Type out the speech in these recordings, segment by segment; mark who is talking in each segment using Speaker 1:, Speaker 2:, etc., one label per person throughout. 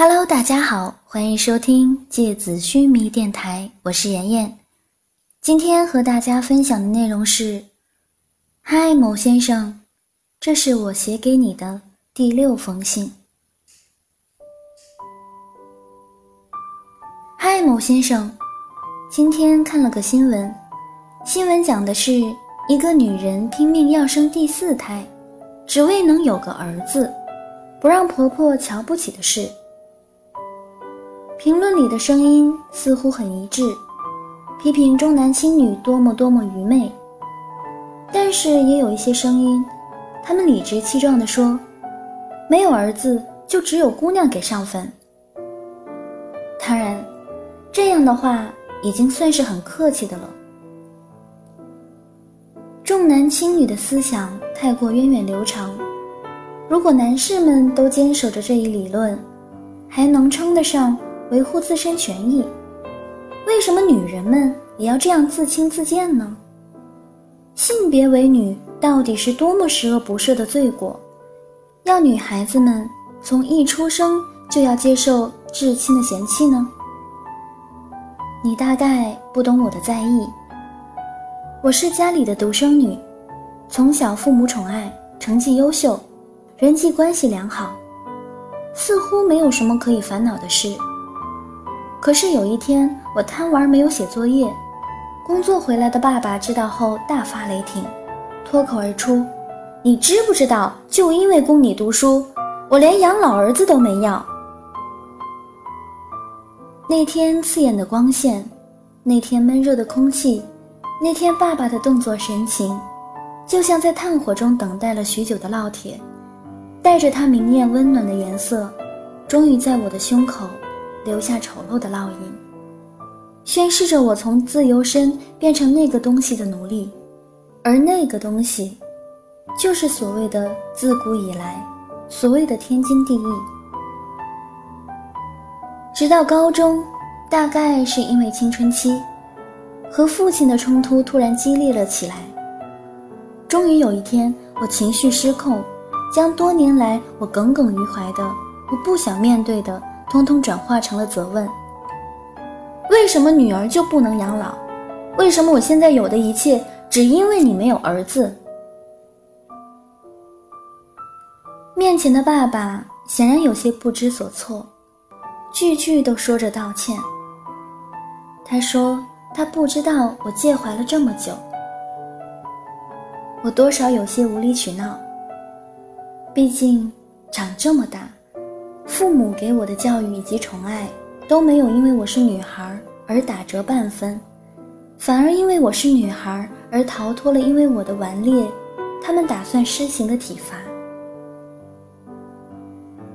Speaker 1: Hello，大家好，欢迎收听芥子须弥电台，我是妍妍。今天和大家分享的内容是：嗨，某先生，这是我写给你的第六封信。嗨，某先生，今天看了个新闻，新闻讲的是一个女人拼命要生第四胎，只为能有个儿子，不让婆婆瞧不起的事。评论里的声音似乎很一致，批评重男轻女多么多么愚昧。但是也有一些声音，他们理直气壮地说：“没有儿子就只有姑娘给上坟。”当然，这样的话已经算是很客气的了。重男轻女的思想太过源远流长，如果男士们都坚守着这一理论，还能称得上？维护自身权益，为什么女人们也要这样自轻自贱呢？性别为女到底是多么十恶不赦的罪过？要女孩子们从一出生就要接受至亲的嫌弃呢？你大概不懂我的在意。我是家里的独生女，从小父母宠爱，成绩优秀，人际关系良好，似乎没有什么可以烦恼的事。可是有一天，我贪玩没有写作业，工作回来的爸爸知道后大发雷霆，脱口而出：“你知不知道？就因为供你读书，我连养老儿子都没要。”那天刺眼的光线，那天闷热的空气，那天爸爸的动作神情，就像在炭火中等待了许久的烙铁，带着它明艳温暖的颜色，终于在我的胸口。留下丑陋的烙印，宣示着我从自由身变成那个东西的奴隶，而那个东西，就是所谓的自古以来，所谓的天经地义。直到高中，大概是因为青春期，和父亲的冲突突然激烈了起来。终于有一天，我情绪失控，将多年来我耿耿于怀的、我不想面对的。通通转化成了责问：为什么女儿就不能养老？为什么我现在有的一切，只因为你没有儿子？面前的爸爸显然有些不知所措，句句都说着道歉。他说他不知道我介怀了这么久，我多少有些无理取闹。毕竟长这么大。父母给我的教育以及宠爱都没有因为我是女孩而打折半分，反而因为我是女孩而逃脱了因为我的顽劣，他们打算施行的体罚。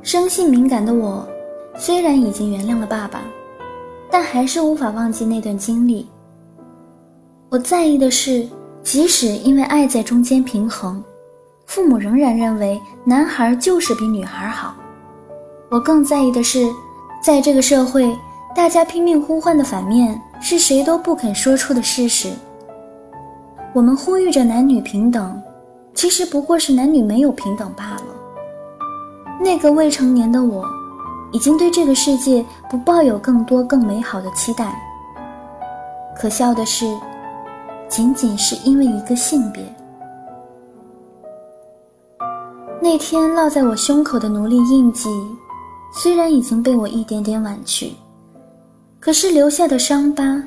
Speaker 1: 生性敏感的我，虽然已经原谅了爸爸，但还是无法忘记那段经历。我在意的是，即使因为爱在中间平衡，父母仍然认为男孩就是比女孩好。我更在意的是，在这个社会，大家拼命呼唤的反面是谁都不肯说出的事实。我们呼吁着男女平等，其实不过是男女没有平等罢了。那个未成年的我，已经对这个世界不抱有更多更美好的期待。可笑的是，仅仅是因为一个性别。那天烙在我胸口的奴隶印记。虽然已经被我一点点婉去，可是留下的伤疤，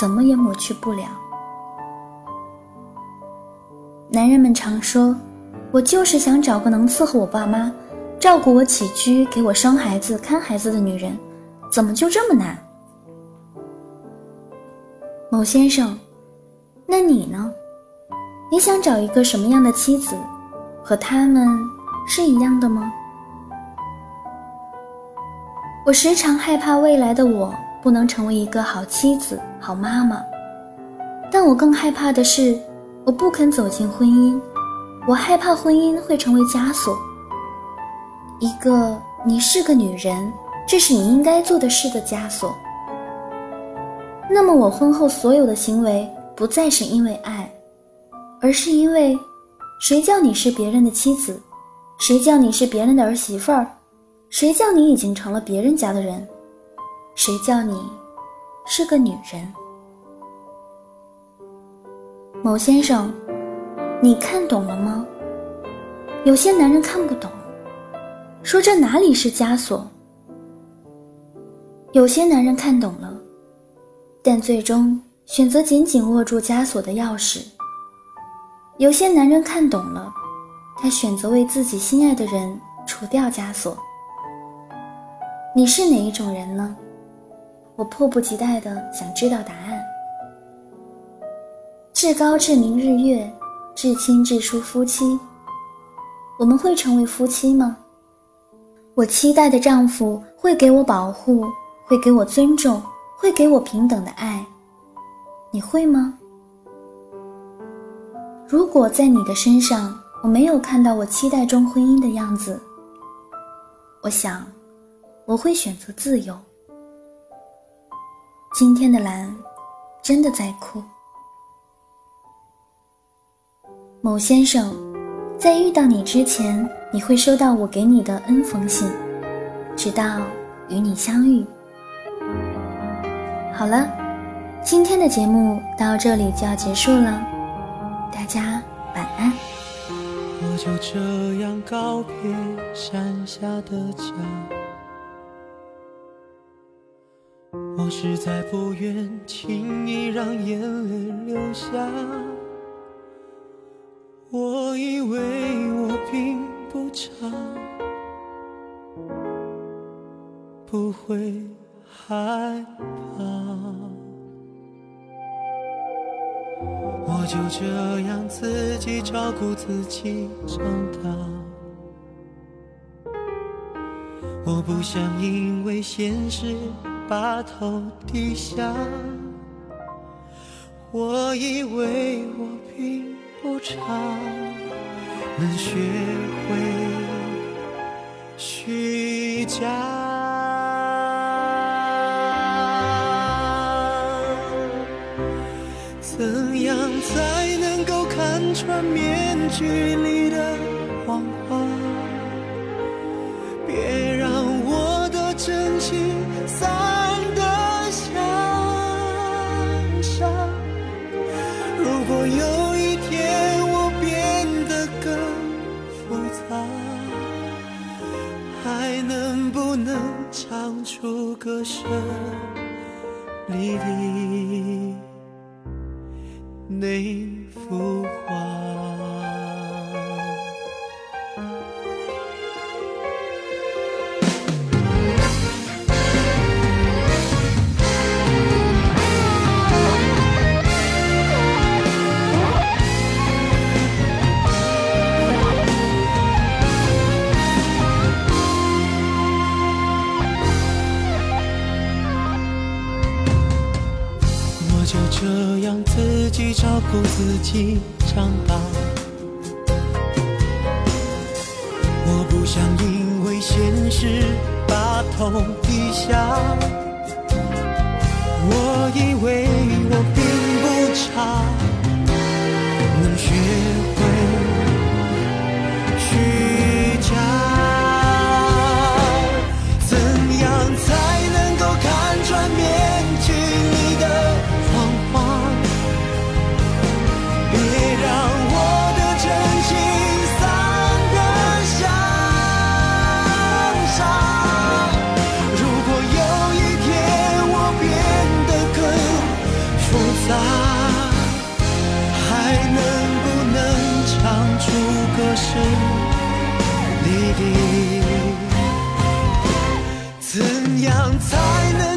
Speaker 1: 怎么也抹去不了。男人们常说，我就是想找个能伺候我爸妈、照顾我起居、给我生孩子、看孩子的女人，怎么就这么难？某先生，那你呢？你想找一个什么样的妻子？和他们是一样的吗？我时常害怕未来的我不能成为一个好妻子、好妈妈，但我更害怕的是，我不肯走进婚姻，我害怕婚姻会成为枷锁。一个你是个女人，这是你应该做的事的枷锁。那么我婚后所有的行为不再是因为爱，而是因为，谁叫你是别人的妻子，谁叫你是别人的儿媳妇儿。谁叫你已经成了别人家的人？谁叫你是个女人？某先生，你看懂了吗？有些男人看不懂，说这哪里是枷锁？有些男人看懂了，但最终选择紧紧握住枷锁的钥匙。有些男人看懂了，他选择为自己心爱的人除掉枷锁。你是哪一种人呢？我迫不及待的想知道答案。至高至明日月，至亲至疏夫妻，我们会成为夫妻吗？我期待的丈夫会给我保护，会给我尊重，会给我平等的爱，你会吗？如果在你的身上我没有看到我期待中婚姻的样子，我想。我会选择自由。今天的蓝，真的在哭。某先生，在遇到你之前，你会收到我给你的 N 封信，直到与你相遇。好了，今天的节目到这里就要结束了，大家晚安。
Speaker 2: 我就这样告别山下的家。实在不愿轻易让眼泪流下。我以为我并不差，不会害怕。我就这样自己照顾自己长大。我不想因为现实。把头低下，我以为我并不差，能学会虚假。怎样才能够看穿面具里的谎话？别不能唱出歌声里的那就这样自己照顾自己长大，我不想因为现实把头低下。我以为我并不差，怎样才能